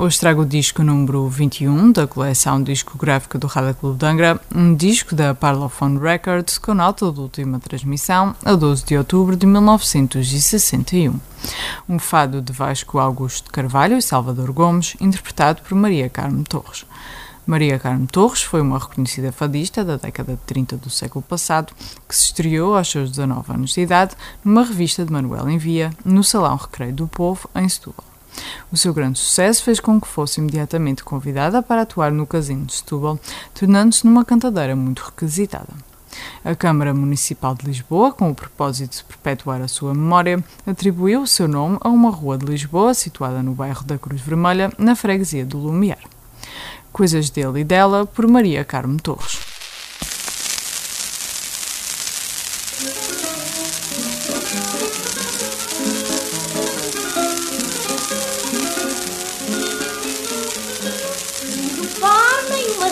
hoje trago o disco número 21 da coleção discográfica do Rádio Clube de Angra, um disco da Parlophone Records com nota de última transmissão a 12 de outubro de 1961. Um fado de Vasco Augusto Carvalho e Salvador Gomes, interpretado por Maria Carmo Torres. Maria Carmo Torres foi uma reconhecida fadista da década de 30 do século passado, que se estreou aos seus 19 anos de idade numa revista de Manuel Envia, no Salão Recreio do Povo, em Setúbal. O seu grande sucesso fez com que fosse imediatamente convidada para atuar no Casino de Setúbal, tornando-se numa cantadeira muito requisitada. A Câmara Municipal de Lisboa, com o propósito de perpetuar a sua memória, atribuiu o seu nome a uma rua de Lisboa situada no bairro da Cruz Vermelha, na freguesia do Lumiar. Coisas dele e dela, por Maria Carmo Torres.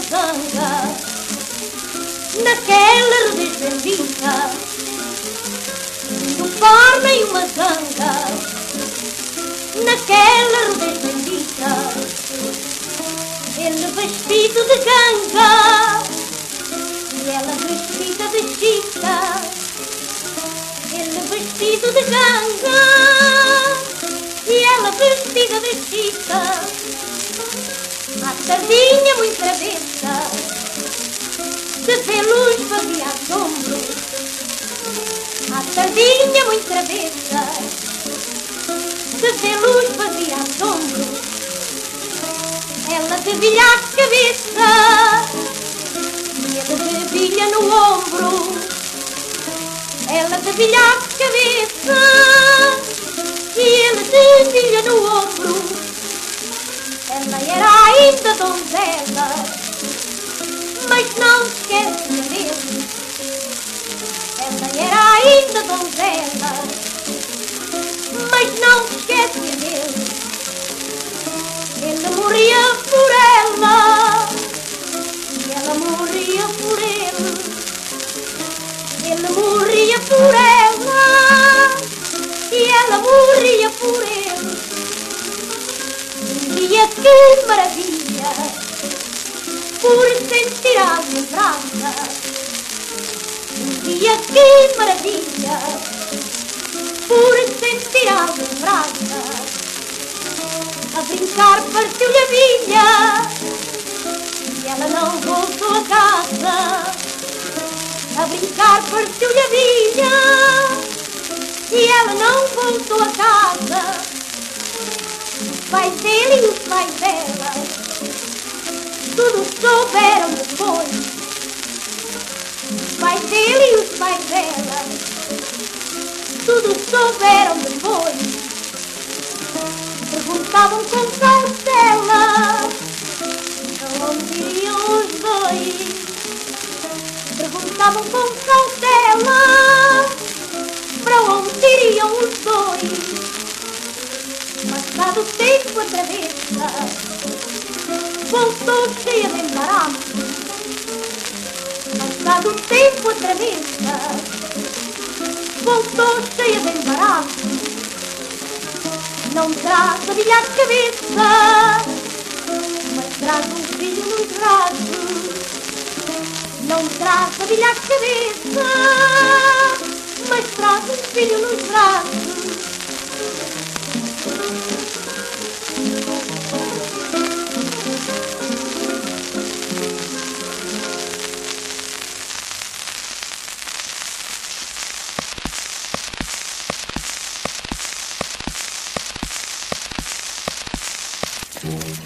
Zanga naquela revés bendita. Formem uma zanga naquela revés bendita. Ele vestido de ganga e ela vestida de chita. Ele vestido de ganga e ela vestida de chita. A tardinha muito travessa De pelos fazia assombro. A tardinha muito travessa De pelos fazia assombro. Ela debilha a cabeça E ele debilha no ombro. Ela debilha a cabeça ela morria por ele dia que maravilha por sentir a lembrança. Dia que maravilha por sentir a lembrança. A brincar partiu-lhe a vinha e ela não voltou a casa. A brincar partiu-lhe a vinha e ela não voltou a casa pais dele e os pais dela tudo souberam depois. Pais dele e os pais dela tudo souberam depois. Perguntavam com cautela iriam os dois. Passado tempo outra vez Voltou cheia de embaraço Passado tempo outra vez Voltou cheia de embaraço Não traz a bilha à cabeça Mas traz um filho nos braços Não traz a bilha à cabeça Mas traz um filho nos braços. Thank